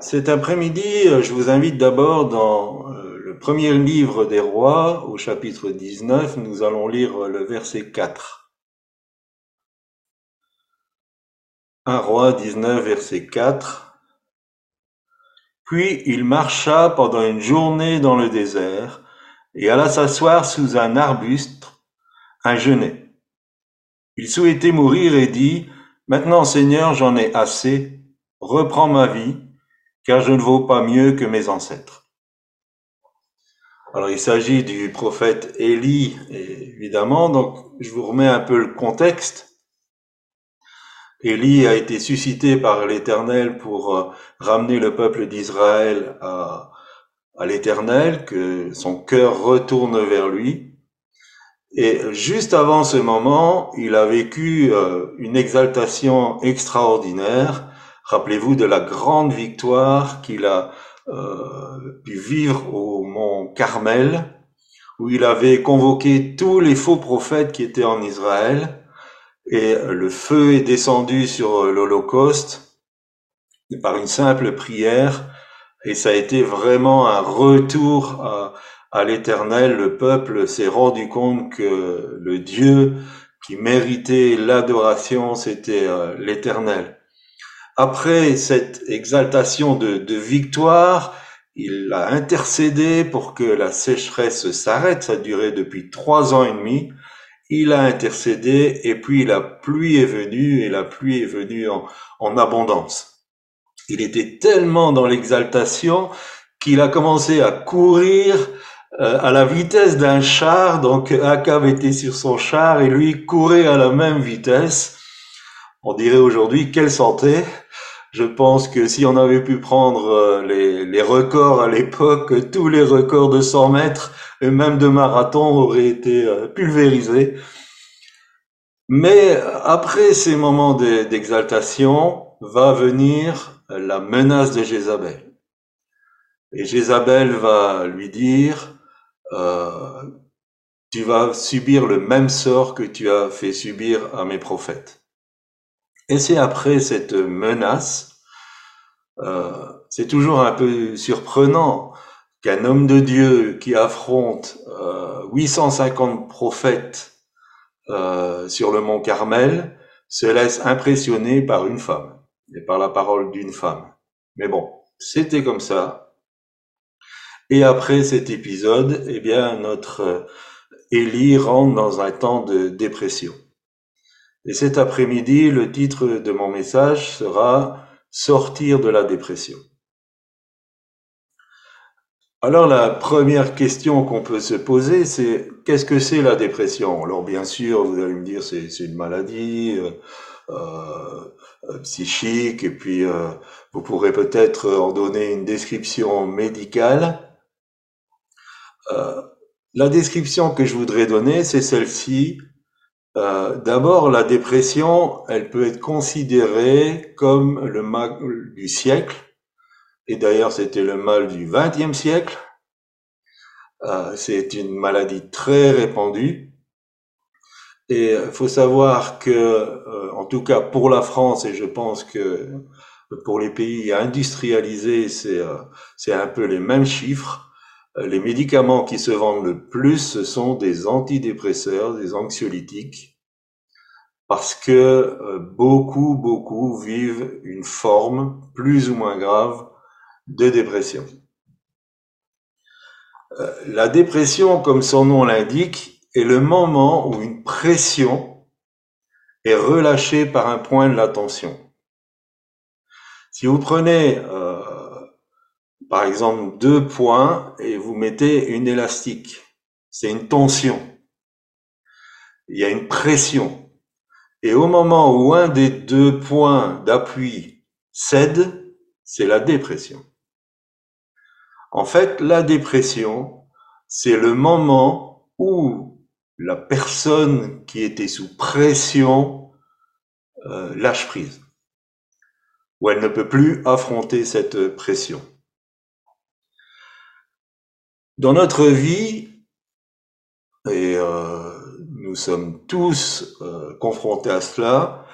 Cet après-midi, euh, je vous invite d'abord dans euh, le premier livre des rois, au chapitre 19, nous allons lire le verset 4. Un roi 19, verset 4. Puis il marcha pendant une journée dans le désert et alla s'asseoir sous un arbuste, un genêt. Il souhaitait mourir et dit, Maintenant Seigneur, j'en ai assez, reprends ma vie car je ne vaux pas mieux que mes ancêtres. Alors il s'agit du prophète Élie, évidemment, donc je vous remets un peu le contexte. Élie a été suscité par l'Éternel pour euh, ramener le peuple d'Israël à, à l'Éternel, que son cœur retourne vers lui. Et juste avant ce moment, il a vécu euh, une exaltation extraordinaire Rappelez-vous de la grande victoire qu'il a euh, pu vivre au mont Carmel, où il avait convoqué tous les faux prophètes qui étaient en Israël, et le feu est descendu sur l'Holocauste par une simple prière, et ça a été vraiment un retour à, à l'Éternel. Le peuple s'est rendu compte que le Dieu qui méritait l'adoration, c'était euh, l'Éternel. Après cette exaltation de, victoire, il a intercédé pour que la sécheresse s'arrête. Ça duré depuis trois ans et demi. Il a intercédé et puis la pluie est venue et la pluie est venue en, en abondance. Il était tellement dans l'exaltation qu'il a commencé à courir euh, à la vitesse d'un char. Donc Akab était sur son char et lui courait à la même vitesse. On dirait aujourd'hui quelle santé. Je pense que si on avait pu prendre euh, les, records à l'époque, tous les records de 100 mètres et même de marathon auraient été euh, pulvérisés. Mais après ces moments d'exaltation, va venir la menace de Jézabel. Et Jézabel va lui dire, euh, tu vas subir le même sort que tu as fait subir à mes prophètes. Et c'est après cette menace, euh, c'est toujours un peu surprenant qu'un homme de Dieu qui affronte euh, 850 prophètes euh, sur le mont Carmel se laisse impressionner par une femme et par la parole d'une femme. Mais bon, c'était comme ça. Et après cet épisode, eh bien, notre Élie rentre dans un temps de dépression. Et cet après-midi, le titre de mon message sera Sortir de la dépression. Alors la première question qu'on peut se poser, c'est qu'est-ce que c'est la dépression? Alors bien sûr, vous allez me dire c'est une maladie euh, euh, psychique, et puis euh, vous pourrez peut-être en donner une description médicale. la description que je voudrais donner, c'est celle-ci. Euh, d'abord, la dépression, elle peut être considérée comme le mal du siècle, et d'ailleurs c'était le mal du XXe siècle. Euh, c'est une maladie très répandue. Et il faut savoir que, euh, en tout cas pour la France, et je pense que pour les pays industrialisés, c'est un peu les mêmes chiffres. Les médicaments qui se vendent le plus, ce sont des antidépresseurs, des anxiolytiques, parce que euh, beaucoup, beaucoup vivent une forme plus ou moins grave de dépression. Euh, la dépression, comme son nom l'indique, est le moment où une pression est relâchée par un point de l'attention. Si vous prenez euh, par exemple deux points et vous mettez une élastique. C'est une tension. Il y a une pression. Et au moment où un des deux points d'appui cède, c'est la dépression. En fait, la dépression, c'est le moment où la personne qui était sous pression euh, lâche prise, où elle ne peut plus affronter cette pression. Dans notre vie, et euh, nous sommes tous euh, confrontés à cela,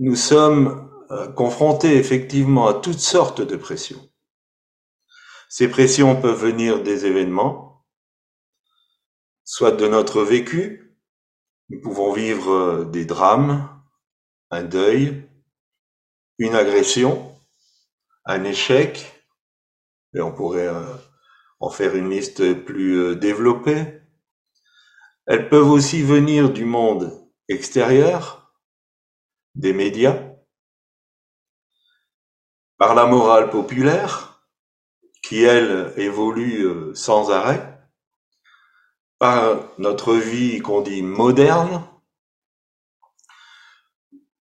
nous sommes euh, confrontés effectivement à toutes sortes de pressions. Ces pressions peuvent venir des événements, soit de notre vécu. Nous pouvons vivre des drames, un deuil, une agression, un échec, et on pourrait en faire une liste plus euh, développée. Elles peuvent aussi venir du monde extérieur, des médias, par la morale populaire, qui elle évolue euh, sans arrêt, par notre vie qu'on dit moderne.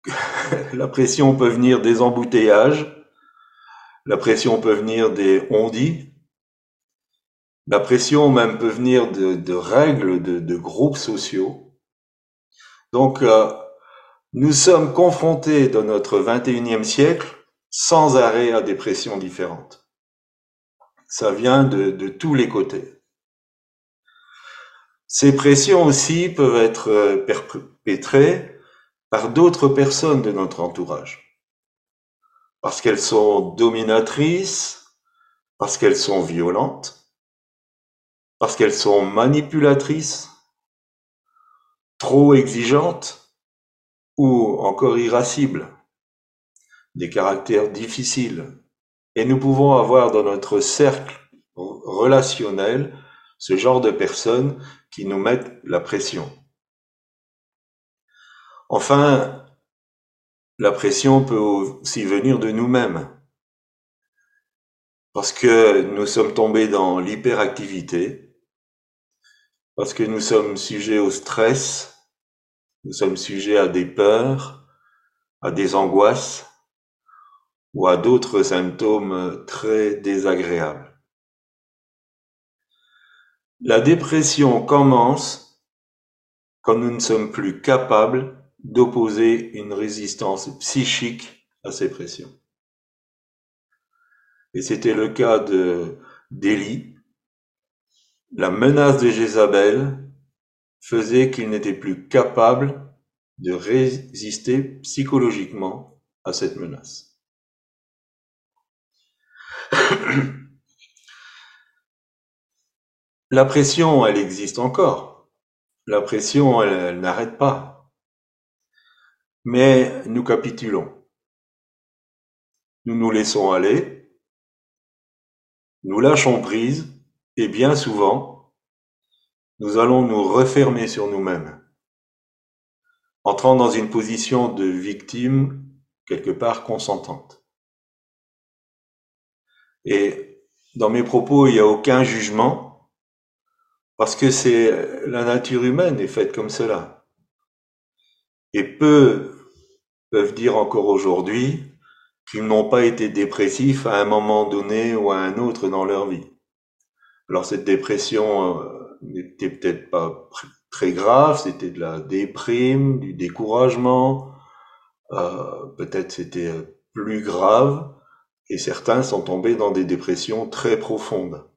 la pression peut venir des embouteillages, la pression peut venir des on-dit, la pression même peut venir de, règles de, groupes sociaux. Donc, euh, nous sommes confrontés dans notre 21e siècle sans arrêt à des pressions différentes. Ça vient de, tous les côtés. Ces pressions aussi peuvent être euh, perpétrées par d'autres personnes de notre entourage. Parce qu'elles sont dominatrices, parce qu'elles sont violentes, parce qu'elles sont manipulatrices, trop exigeantes ou encore irascibles, des caractères difficiles. Et nous pouvons avoir dans notre cercle relationnel ce genre de personnes qui nous mettent la pression. Enfin, la pression peut aussi venir de nous-mêmes. Parce que nous sommes tombés dans l'hyperactivité, parce que nous sommes sujets au stress, nous sommes sujets à des peurs, à des angoisses ou à d'autres symptômes très désagréables. La dépression commence quand nous ne sommes plus capables d'opposer une résistance psychique à ces pressions. Et c'était le cas de la menace de Jézabel faisait qu'il n'était plus capable de résister psychologiquement à cette menace. La pression, elle existe encore. La pression, elle, n'arrête pas. Mais nous capitulons. Nous nous laissons aller. Nous lâchons prise et bien souvent, nous allons nous refermer sur nous-mêmes, entrant dans une position de victime quelque part consentante. Et dans mes propos, il n'y a aucun jugement, parce que c'est la nature humaine est faite comme cela. Et peu peuvent dire encore aujourd'hui qu'ils n'ont pas été dépressifs à un moment donné ou à un autre dans leur vie. Alors cette dépression euh, n'était peut-être pas très grave, c'était de la déprime, du découragement, euh, peut-être c'était euh, plus grave, et certains sont tombés dans des dépressions très profondes.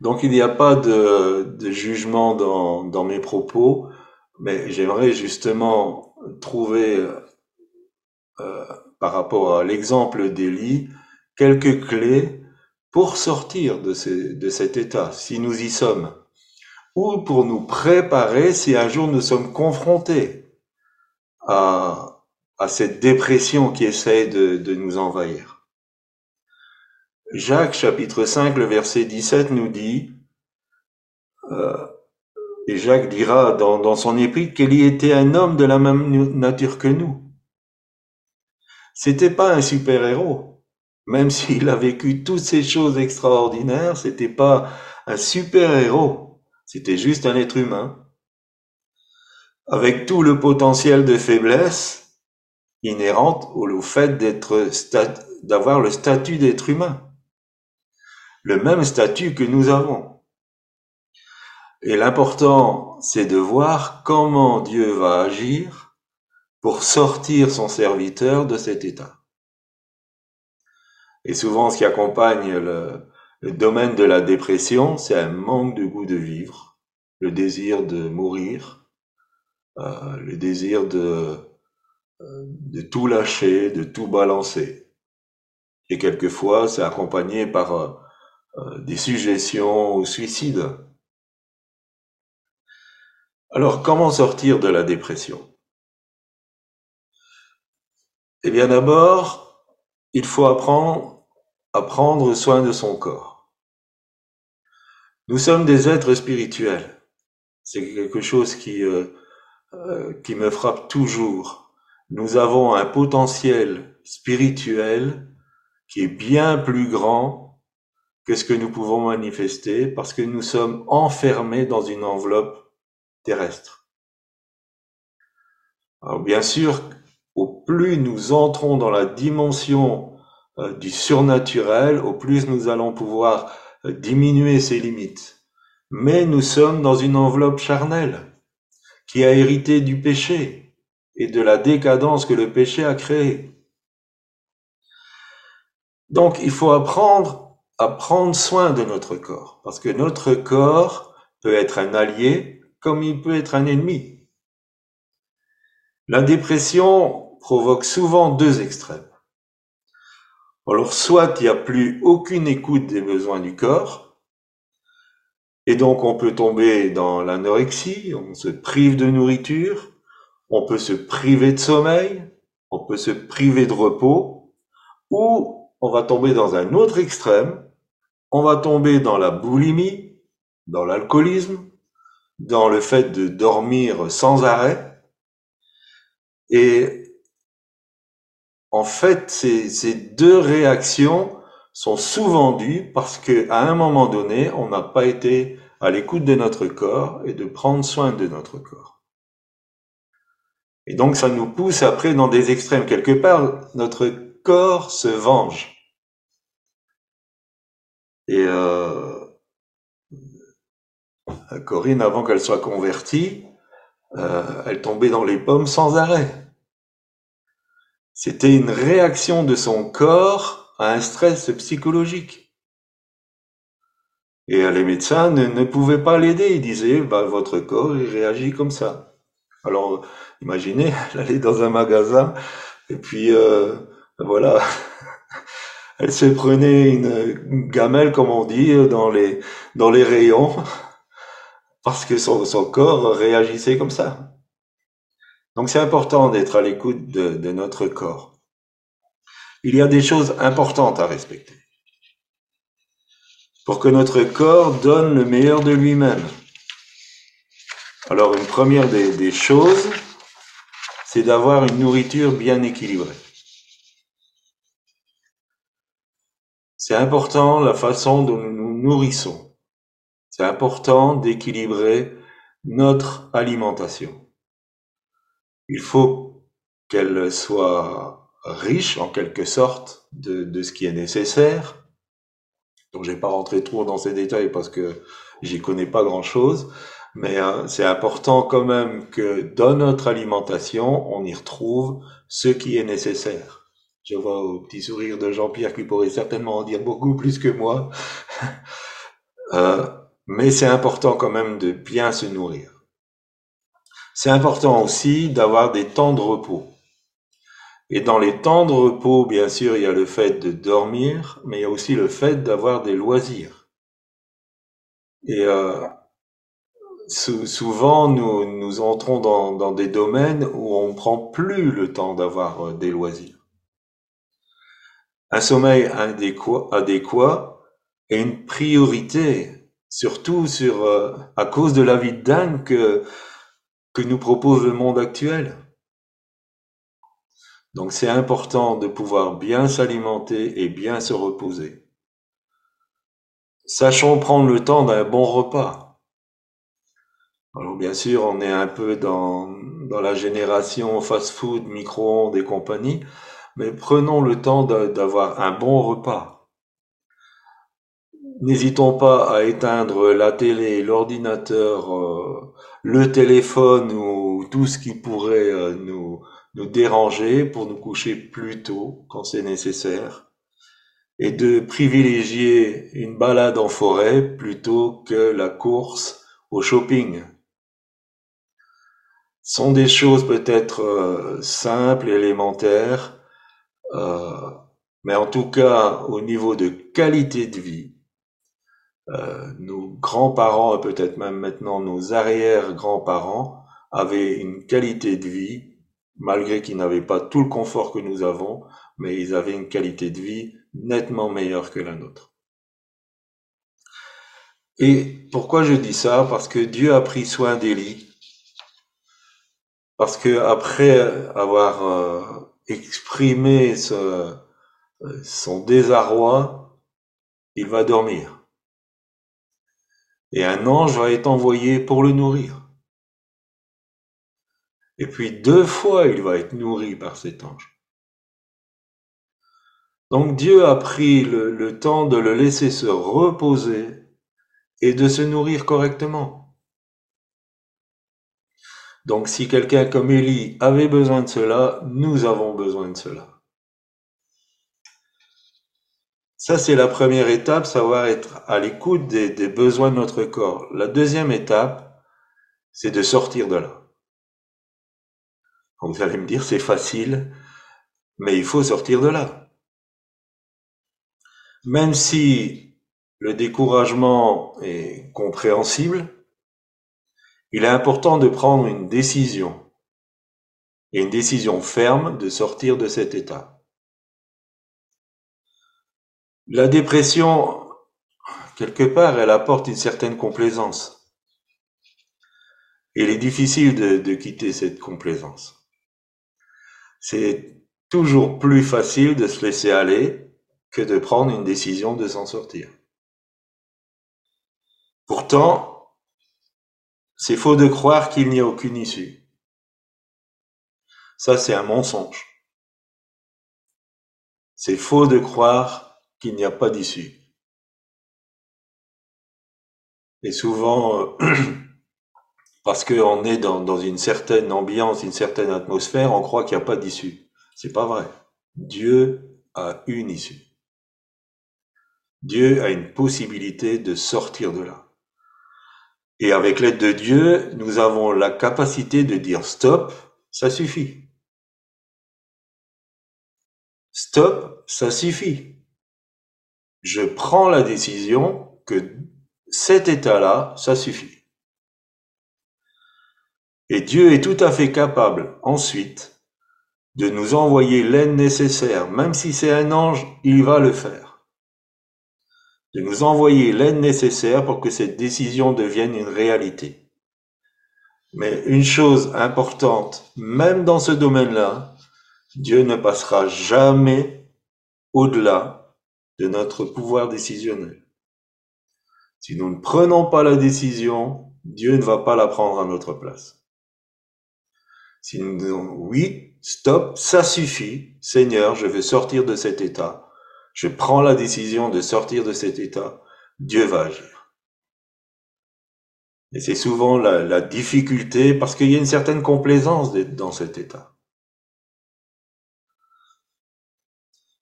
Donc il n'y a pas de, jugement dans, mes propos, mais j'aimerais justement trouver, par rapport à l'exemple d'Élie, quelques clés pour sortir de, cet état, si nous y sommes, ou pour nous préparer si un jour nous sommes confrontés à, cette dépression qui essaie de, nous envahir. Jacques chapitre 5, le verset 17 nous dit, euh, et Jacques dira dans, dans son épître qu'il y était un homme de la même nature que nous. C'était pas un super-héros, même s'il a vécu toutes ces choses extraordinaires, c'était pas un super-héros, c'était juste un être humain, avec tout le potentiel de faiblesse inhérente au fait d'être, d'avoir le statut d'être humain. Le même statut que nous avons. Et l'important, c'est de voir comment Dieu va agir pour sortir son serviteur de cet état. Et souvent, ce qui accompagne le, domaine de la dépression, c'est un manque de goût de vivre, le désir de mourir, euh, le désir de, euh, de tout lâcher, de tout balancer. Et quelquefois, c'est accompagné par euh, euh, des suggestions au suicide. Alors, comment sortir de la dépression? Eh bien, d'abord, il faut apprendre à prendre soin de son corps. Nous sommes des êtres spirituels. C'est quelque chose qui, euh, qui me frappe toujours. Nous avons un potentiel spirituel qui est bien plus grand que ce que nous pouvons manifester parce que nous sommes enfermés dans une enveloppe terrestre. Alors bien sûr, au plus nous entrons dans la dimension euh, du surnaturel, au plus nous allons pouvoir euh, diminuer ces limites. Mais nous sommes dans une enveloppe charnelle qui a hérité du péché et de la décadence que le péché a créée. Donc, il faut apprendre à prendre soin de notre corps, parce que notre corps peut être un allié comme il peut être un ennemi. La dépression provoque souvent deux extrêmes. Alors, soit il n'y a plus aucune écoute des besoins du corps, et donc on peut tomber dans l'anorexie, on se prive de nourriture, on peut se priver de sommeil, on peut se priver de repos, ou on va tomber dans un autre extrême, on va tomber dans la boulimie, dans l'alcoolisme, dans le fait de dormir sans arrêt. Et en fait, ces, deux réactions sont souvent dues parce qu'à un moment donné, on n'a pas été à l'écoute de notre corps et de prendre soin de notre corps. Et donc, ça nous pousse après dans des extrêmes. Quelque part, notre corps se venge. Et euh, Corinne, avant qu'elle soit convertie, euh, elle tombait dans les pommes sans arrêt. C'était une réaction de son corps à un stress psychologique. Et les médecins ne, pouvaient pas l'aider. Ils disaient, bah, votre corps, il réagit comme ça. Alors, imaginez, elle allait dans un magasin, et puis, euh, voilà, elle se prenait une gamelle, comme on dit, dans les rayons, parce que son, corps réagissait comme ça. Donc c'est important d'être à l'écoute de, de notre corps. Il y a des choses importantes à respecter pour que notre corps donne le meilleur de lui-même. Alors une première des, des choses, c'est d'avoir une nourriture bien équilibrée. C'est important la façon dont nous nous nourrissons. C'est important d'équilibrer notre alimentation. Il faut qu'elle soit riche en quelque sorte de, ce qui est nécessaire. Donc je vais pas rentrer trop dans ces détails parce que j'y connais pas grand chose, mais euh, c'est important quand même que dans notre alimentation, on y retrouve ce qui est nécessaire. Je vois au petit sourire de Jean-Pierre qui pourrait certainement en dire beaucoup plus que moi. euh, mais c'est important quand même de bien se nourrir. C'est important aussi d'avoir des temps de repos. Et dans les temps de repos, bien sûr, il y a le fait de dormir, mais il y a aussi le fait d'avoir des loisirs. Et euh, souvent, nous, nous entrons dans, des domaines où on prend plus le temps d'avoir euh, des loisirs un sommeil adéquat, et une priorité, surtout sur, euh, à cause de la vie dingue que, que nous propose le monde actuel. Donc c'est important de pouvoir bien s'alimenter et bien se reposer. Sachons prendre le temps d'un bon repas. Alors bien sûr, on est un peu dans, dans la génération fast-food, micro-ondes et compagnie, mais prenons le temps d'avoir un bon repas. N'hésitons pas à éteindre la télé, l'ordinateur, euh, le téléphone ou tout ce qui pourrait euh, nous, déranger pour nous coucher plus tôt quand c'est nécessaire et de privilégier une balade en forêt plutôt que la course au shopping. Ce sont des choses peut-être euh, simples, élémentaires, euh, mais en tout cas au niveau de qualité de vie, nos grands-parents et peut-être même maintenant nos arrière-grands-parents avaient une qualité de vie, malgré qu'ils n'avaient pas tout le confort que nous avons, mais ils avaient une qualité de vie nettement meilleure que la nôtre. Et pourquoi je dis ça? Parce que Dieu a pris soin d'Élie. Parce que après avoir euh, exprimé ce, son désarroi, il va dormir. Et un ange va être envoyé pour le nourrir. Et puis deux fois, il va être nourri par cet ange. Donc Dieu a pris le, temps de le laisser se reposer et de se nourrir correctement. Donc si quelqu'un comme Élie avait besoin de cela, nous avons besoin de cela. Ça, c'est la première étape, savoir être à l'écoute des, besoins de notre corps. La deuxième étape, c'est de sortir de là. vous allez me dire, c'est facile, mais il faut sortir de là. Même si le découragement est compréhensible, il est important de prendre une décision, et une décision ferme de sortir de cet état. La dépression, quelque part, elle apporte une certaine complaisance. il est difficile de, quitter cette complaisance. C'est toujours plus facile de se laisser aller que de prendre une décision de s'en sortir. Pourtant, c'est faux de croire qu'il n'y a aucune issue. Ça, c'est un mensonge. C'est faux de croire qu'il n'y a pas d'issue. Et souvent, euh, parce qu'on est dans, une certaine ambiance, une certaine atmosphère, on croit qu'il n'y a pas d'issue. C'est pas vrai. Dieu a une issue. Dieu a une possibilité de sortir de là. Et avec l'aide de Dieu, nous avons la capacité de dire stop, ça suffit. Stop, ça suffit je prends la décision que cet état-là, ça suffit. Et Dieu est tout à fait capable ensuite de nous envoyer l'aide nécessaire, même si c'est un ange, il va le faire. De nous envoyer l'aide nécessaire pour que cette décision devienne une réalité. Mais une chose importante, même dans ce domaine-là, Dieu ne passera jamais au-delà de notre pouvoir décisionnel. Si nous ne prenons pas la décision, Dieu ne va pas la prendre à notre place. Si nous disons oui, stop, ça suffit, Seigneur, je veux sortir de cet état, je prends la décision de sortir de cet état, Dieu va agir. Et c'est souvent la, la, difficulté parce qu'il y a une certaine complaisance d'être dans cet état.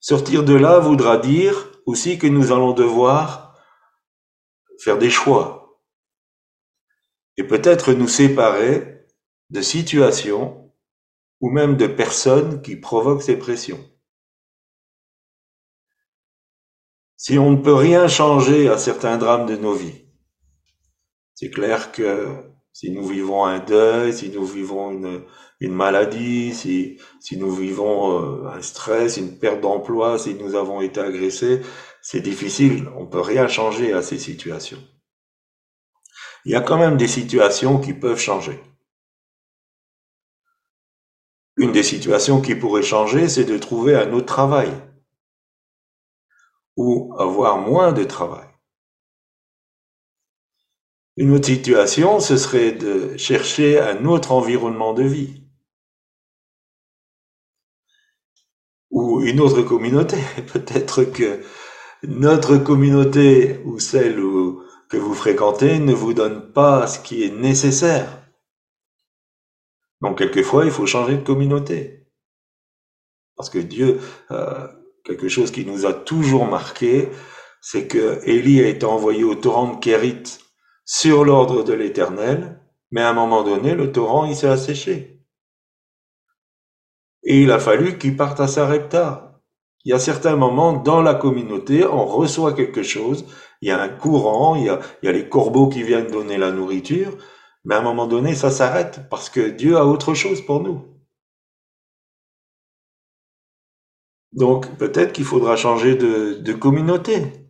Sortir de là voudra dire aussi que nous allons devoir faire des choix et peut-être nous séparer de situations ou même de personnes qui provoquent ces pressions. Si on ne peut rien changer à certains drames de nos vies, c'est clair que si nous vivons un deuil, si nous vivons une, une maladie, si, si nous vivons euh, un stress, une perte d'emploi, si nous avons été agressés, c'est difficile, on peut rien changer à ces situations. Il y a quand même des situations qui peuvent changer. Une des situations qui pourrait changer, c'est de trouver un autre travail ou avoir moins de travail. Une autre situation, ce serait de chercher un autre environnement de vie. ou une autre communauté. Peut-être que notre communauté ou celle que vous fréquentez ne vous donne pas ce qui est nécessaire. Donc quelquefois, il faut changer de communauté. Parce que Dieu, euh, quelque chose qui nous a toujours marqué, c'est que Élie a été envoyé au torrent de Kérit sur l'ordre de l'Éternel, mais à un moment donné, le torrent, il s'est asséché. Et il a fallu qu'il parte à Sarepta. Il y a certains moments dans la communauté, on reçoit quelque chose, il y a un courant, il y a, les corbeaux qui viennent donner la nourriture, mais à un moment donné, ça s'arrête parce que Dieu a autre chose pour nous. Donc peut-être qu'il faudra changer de communauté.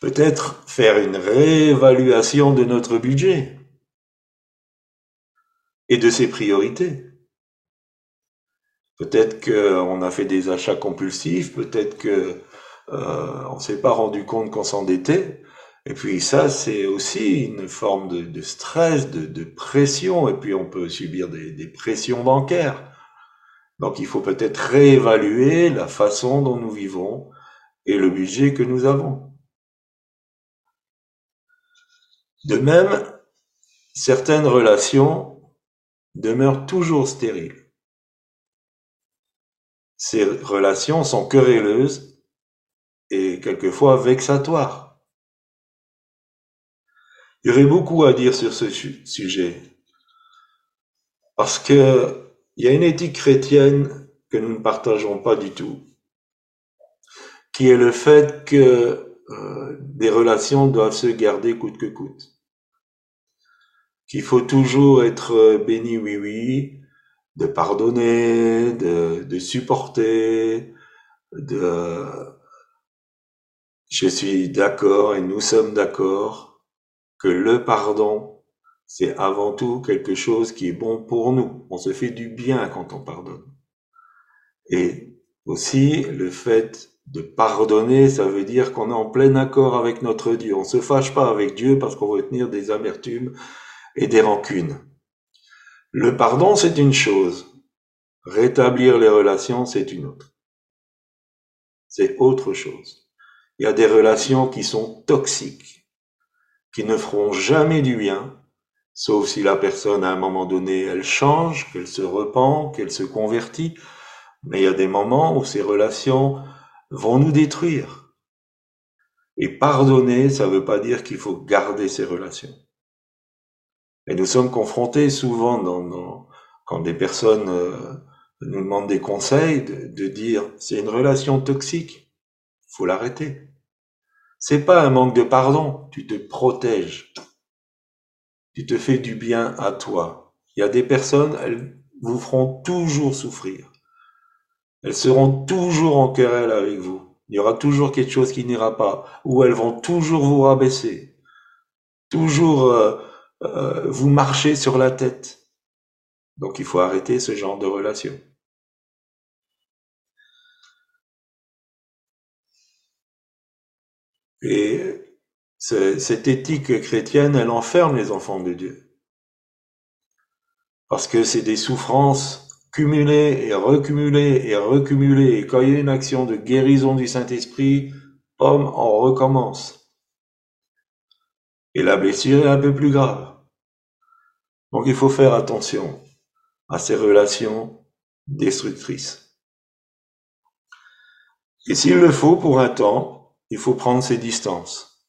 Peut-être faire une réévaluation de notre budget et de ses priorités. Peut-être qu'on a fait des achats compulsifs, peut-être que euh, on s'est pas rendu compte qu'on s'endettait. Et puis ça, c'est aussi une forme de, stress, de, pression, et puis on peut subir des pressions bancaires. Donc il faut peut-être réévaluer la façon dont nous vivons et le budget que nous avons. De même, certaines relations demeurent toujours stériles. Ces relations sont querelleuses et quelquefois vexatoires. Il y aurait beaucoup à dire sur ce sujet. Parce que il y a une éthique chrétienne que nous ne partageons pas du tout, qui est le fait que des relations doivent se garder coûte que coûte. Qu'il faut toujours être béni oui oui, de pardonner, de, de supporter, de je suis d'accord et nous sommes d'accord que le pardon, c'est avant tout quelque chose qui est bon pour nous. On se fait du bien quand on pardonne. Et aussi, le fait de pardonner, ça veut dire qu'on est en plein accord avec notre Dieu. On se fâche pas avec Dieu parce qu'on veut tenir des amertumes et des rancunes. Le pardon, c'est une chose. Rétablir les relations, c'est une autre. C'est autre chose. Il y a des relations qui sont toxiques, qui ne feront jamais du bien, sauf si la personne, à un moment donné, elle change, qu'elle se repent, qu'elle se convertit. Mais il y a des moments où ces relations vont nous détruire? Et pardonner, ça ne veut pas dire qu'il faut garder ces relations. Et nous sommes confrontés souvent dans, quand des personnes euh, nous demandent des conseils de, dire c'est une relation toxique, faut l'arrêter. C'est pas un manque de pardon, tu te protèges. Tu te fais du bien à toi. Il y a des personnes, elles vous feront toujours souffrir. Elles seront toujours en querelle avec vous. Il y aura toujours quelque chose qui n'ira pas, ou elles vont toujours vous rabaisser, toujours euh, euh, vous marchez sur la tête. Donc il faut arrêter ce genre de relation. Et cette éthique chrétienne, elle enferme les enfants de Dieu. Parce que c'est des souffrances cumulées et recumulées et recumulées. Et quand il y a une action de guérison du Saint-Esprit, homme, on recommence. Et la blessure est un peu plus grave. Donc il faut faire attention à ces relations destructrices. Et s'il le faut pour un temps, il faut prendre ses distances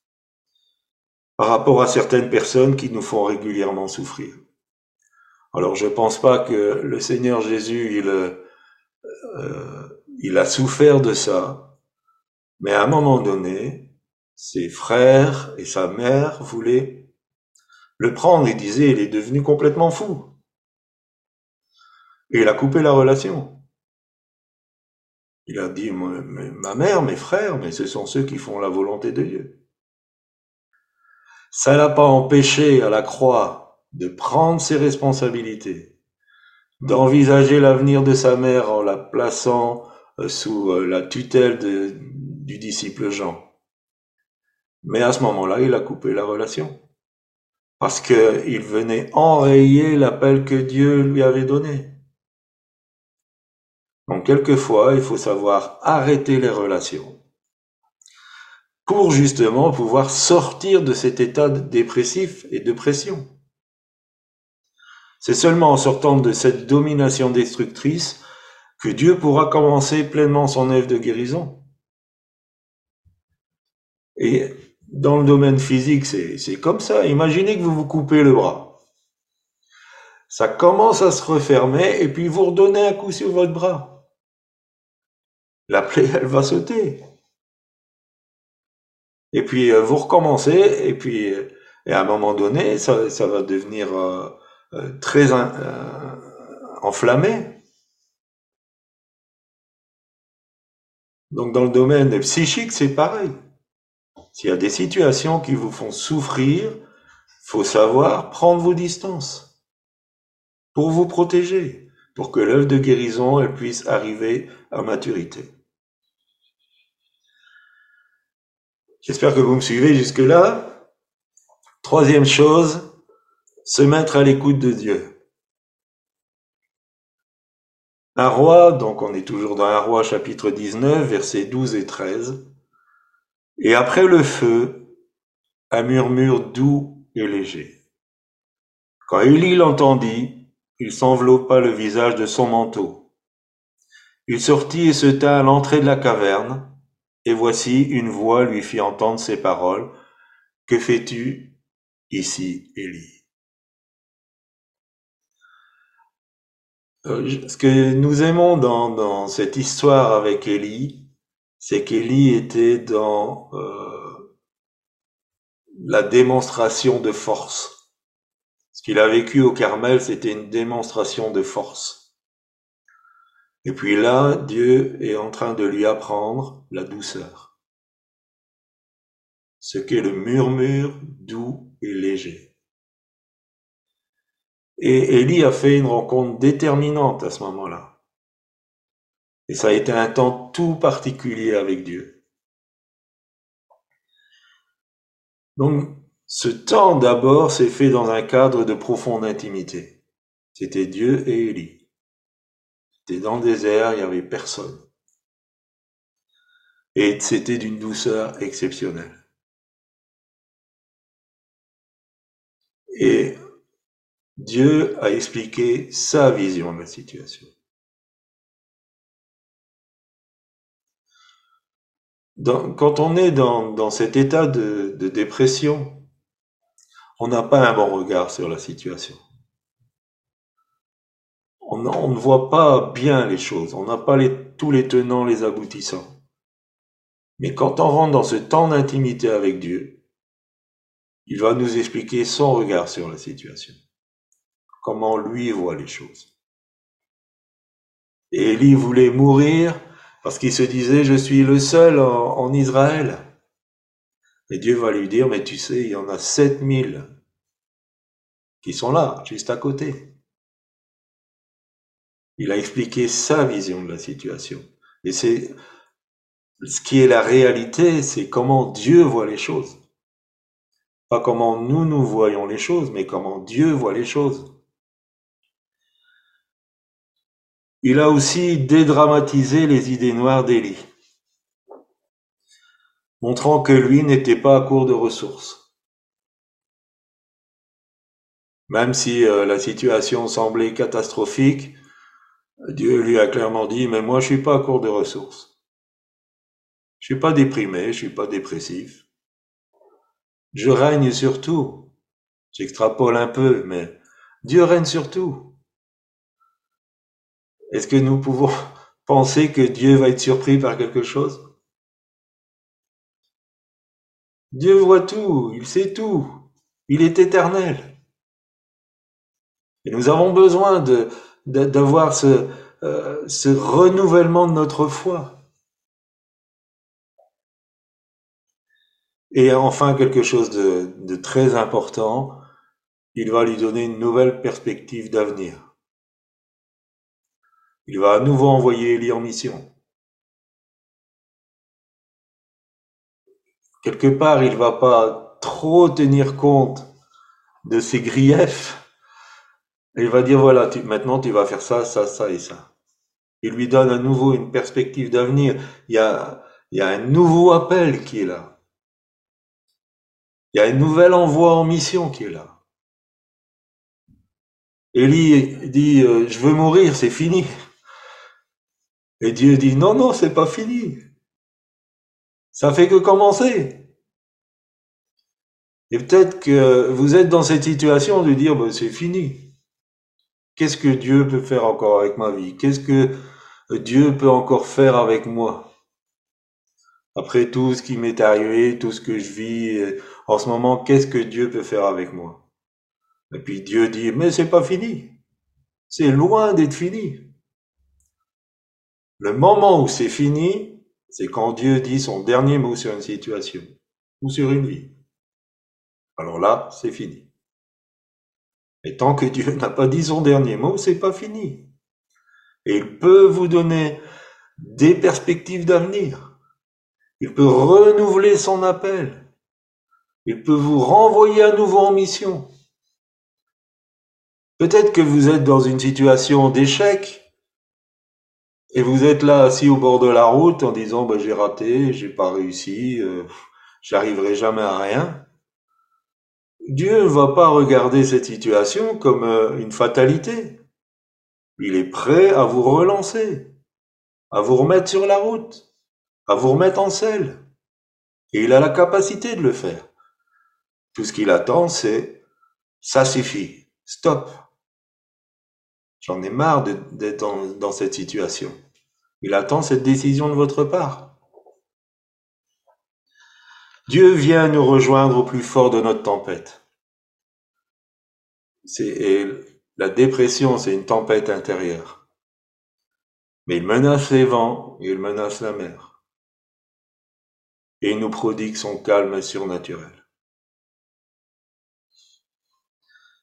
par rapport à certaines personnes qui nous font régulièrement souffrir. Alors je ne pense pas que le Seigneur Jésus, il, euh, il a souffert de ça, mais à un moment donné, ses frères et sa mère voulaient le prendre. Il disait, il est devenu complètement fou. Et il a coupé la relation. Il a dit, ma mère, mes frères, mais ce sont ceux qui font la volonté de Dieu. Ça l'a pas empêché à la croix de prendre ses responsabilités, d'envisager l'avenir de sa mère en la plaçant euh, sous euh, la tutelle du disciple Jean. Mais à ce moment-là, il a coupé la relation parce qu'il venait enrayer l'appel que Dieu lui avait donné. Donc quelquefois, il faut savoir arrêter les relations pour justement pouvoir sortir de cet état dépressif et de pression. C'est seulement en sortant de cette domination destructrice que Dieu pourra commencer pleinement son œuvre de guérison. Et dans le domaine physique, c'est comme ça. Imaginez que vous vous coupez le bras. Ça commence à se refermer et puis vous redonnez un coup sur votre bras. la plaie, elle va sauter. Et puis euh, vous recommencez, et puis et à un moment donné, ça, va devenir euh, euh, très enflammé. Donc dans le domaine psychique, c'est pareil. S'il y a des situations qui vous font souffrir, faut savoir prendre vos distances pour vous protéger, pour que l'œuvre de guérison puisse arriver à maturité. J'espère que vous me suivez jusque-là. Troisième chose, se mettre à l'écoute de Dieu. Un roi, donc on est toujours dans un roi chapitre 19, versets 12 et 13. Et après le feu, un murmure doux et léger. Quand Élie l'entendit, il s'enveloppa le visage de son manteau. Il sortit et se tint à l'entrée de la caverne, et voici une voix lui fit entendre ces paroles. Que fais-tu ici, Élie? Euh, ce que nous aimons dans, cette histoire avec Élie, c'est qu'Élie était dans euh, la démonstration de force. Ce qu'il a vécu au Carmel, c'était une démonstration de force. Et puis là, Dieu est en train de lui apprendre la douceur. Ce qu'est le murmure doux et léger. Et Élie a fait une rencontre déterminante à ce moment-là. Et ça a été un temps tout particulier avec Dieu. Donc, ce temps d'abord s'est fait dans un cadre de profonde intimité. C'était Dieu et Élie. C'était dans le désert, il n'y avait personne. Et c'était d'une douceur exceptionnelle. Et Dieu a expliqué sa vision de la situation. quand on est dans, cet état de, dépression, on n'a pas un bon regard sur la situation. On, ne voit pas bien les choses, on n'a pas tous les tenants, les aboutissants. Mais quand on rentre dans ce temps d'intimité avec Dieu, il va nous expliquer son regard sur la situation comment lui voit les choses. Et Élie voulait mourir parce qu'il se disait, je suis le seul en, Israël. Et Dieu va lui dire, mais tu sais, il y en a 7000 qui sont là, juste à côté. Il a expliqué sa vision de la situation. Et c'est ce qui est la réalité, c'est comment Dieu voit les choses. Pas comment nous, nous voyons les choses, mais comment Dieu voit les choses. Il a aussi dédramatisé les idées noires d'Élie, montrant que lui n'était pas à court de ressources. Même si euh, la situation semblait catastrophique, Dieu lui a clairement dit, mais moi je suis pas à court de ressources. Je suis pas déprimé, je suis pas dépressif. Je règne sur tout. J'extrapole un peu, mais Dieu règne sur tout. Est-ce que nous pouvons penser que Dieu va être surpris par quelque chose? Dieu voit tout, il sait tout, il est éternel. Et nous avons besoin d'avoir ce, euh, ce renouvellement de notre foi. Et enfin, quelque chose de très important, il va lui donner une nouvelle perspective d'avenir. Il va à nouveau envoyer Élie en mission. Quelque part, il va pas trop tenir compte de ses griefs. il va dire, voilà, maintenant tu vas faire ça, ça, ça et ça. Il lui donne à nouveau une perspective d'avenir. Il y a, il y a un nouveau appel qui est là. Il y a un nouvel envoi en mission qui est là. Élie dit, euh, je veux mourir, c'est fini. Et Dieu dit, non, non, c'est pas fini. Ça fait que commencer. Et peut-être que vous êtes dans cette situation de dire, ben, c'est fini. Qu'est-ce que Dieu peut faire encore avec ma vie? Qu'est-ce que Dieu peut encore faire avec moi? Après tout ce qui m'est arrivé, tout ce que je vis en ce moment, qu'est-ce que Dieu peut faire avec moi? Et puis Dieu dit, mais c'est pas fini. C'est loin d'être fini. Le moment où c'est fini, c'est quand Dieu dit son dernier mot sur une situation ou sur une vie. Alors là, c'est fini. Et tant que Dieu n'a pas dit son dernier mot, c'est pas fini. Et il peut vous donner des perspectives d'avenir. Il peut renouveler son appel. Il peut vous renvoyer à nouveau en mission. Peut-être que vous êtes dans une situation d'échec et vous êtes là assis au bord de la route en disant bah, j'ai raté, j'ai pas réussi, euh, j'arriverai jamais à rien. Dieu ne va pas regarder cette situation comme euh, une fatalité. Il est prêt à vous relancer, à vous remettre sur la route, à vous remettre en selle. Et il a la capacité de le faire. Tout ce qu'il attend, c'est ça suffit, stop. J'en ai marre d'être dans, cette situation. Il attend cette décision de votre part. Dieu vient nous rejoindre au plus fort de notre tempête. La dépression, c'est une tempête intérieure. Mais il menace les vents et il menace la mer. Et il nous prodigue son calme surnaturel.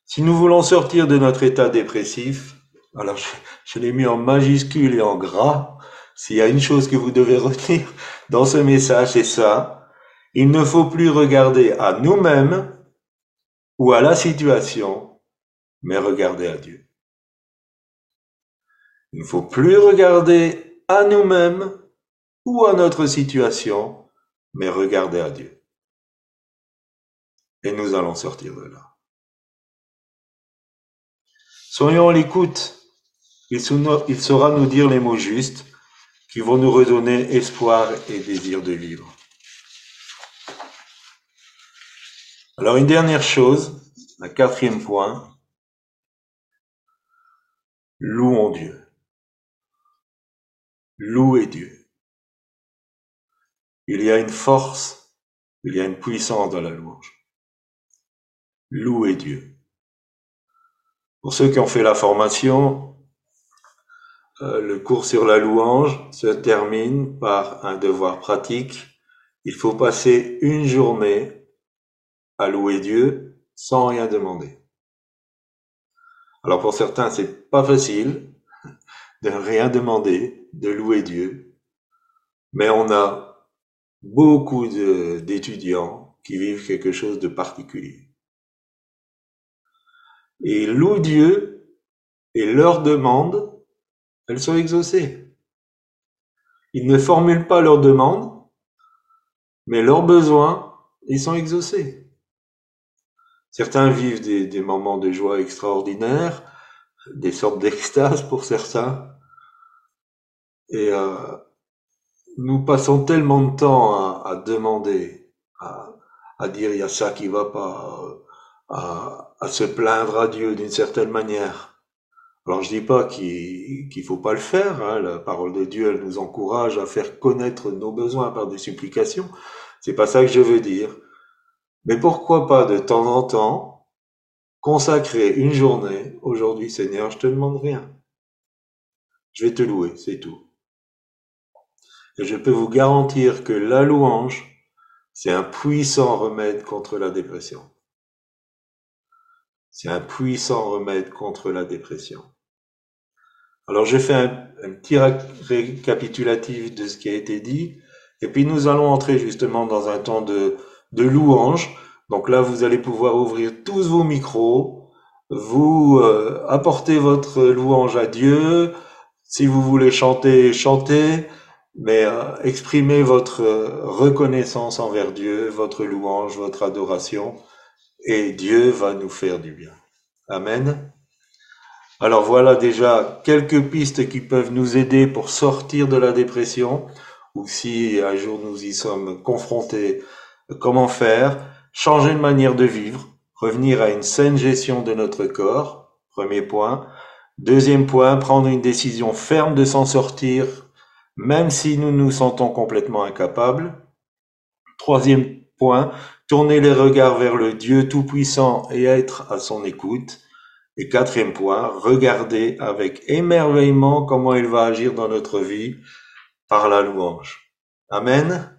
Si nous voulons sortir de notre état dépressif, alors je, l'ai mis en majuscule et en gras, s'il y a une chose que vous devez retenir dans ce message, c'est ça. Il ne faut plus regarder à nous-mêmes ou à la situation, mais regardez à Dieu. Il ne faut plus regarder à nous-mêmes ou à notre situation, mais regarder à Dieu. Et nous allons sortir de là. Soyons à l'écoute. Il saura nous dire les mots justes qui vont nous redonner espoir et désir de vivre. Alors une dernière chose, un quatrième point, Louons Dieu. Louez Dieu. Il y a une force, il y a une puissance dans la louange. Louez Dieu. Pour ceux qui ont fait la formation, le cours sur la louange se termine par un devoir pratique. Il faut passer une journée à louer Dieu sans rien demander. Alors pour certains, c'est pas facile de rien demander, de louer Dieu, mais on a beaucoup d'étudiants qui vivent quelque chose de particulier. Et louent Dieu et leurs demandes, elles sont exaucées. Ils ne formulent pas leurs demandes, mais leurs besoins, ils sont exaucés. Certains vivent des, moments de joie extraordinaires, des sortes d'extase pour certains. Et euh, nous passons tellement de temps à, demander, à, dire il y a ça qui va pas, à, se plaindre à Dieu d'une certaine manière. Alors je dis pas qu'il faut pas le faire. Hein, la parole de Dieu, elle nous encourage à faire connaître nos besoins par des supplications. C'est pas ça que je veux dire. Mais pourquoi pas de temps en temps consacrer une journée, aujourd'hui Seigneur, je te demande rien. Je vais te louer, c'est tout. Et je peux vous garantir que la louange, c'est un puissant remède contre la dépression. C'est un puissant remède contre la dépression. Alors j'ai fait un, petit récapitulatif de ce qui a été dit, et puis nous allons entrer justement dans un temps de, louange. Donc là, vous allez pouvoir ouvrir tous vos micros, vous euh, apporter votre louange à Dieu. Si vous voulez chanter, chantez, mais euh, exprimez votre reconnaissance envers Dieu, votre louange, votre adoration, et Dieu va nous faire du bien. Amen. Alors voilà déjà quelques pistes qui peuvent nous aider pour sortir de la dépression, ou si un jour nous y sommes confrontés Comment faire? Changer de manière de vivre, revenir à une saine gestion de notre corps, premier point. Deuxième point, prendre une décision ferme de s'en sortir, même si nous nous sentons complètement incapables. Troisième point, tourner les regards vers le Dieu Tout-Puissant et être à son écoute. Et quatrième point, regarder avec émerveillement comment il va agir dans notre vie par la louange. Amen.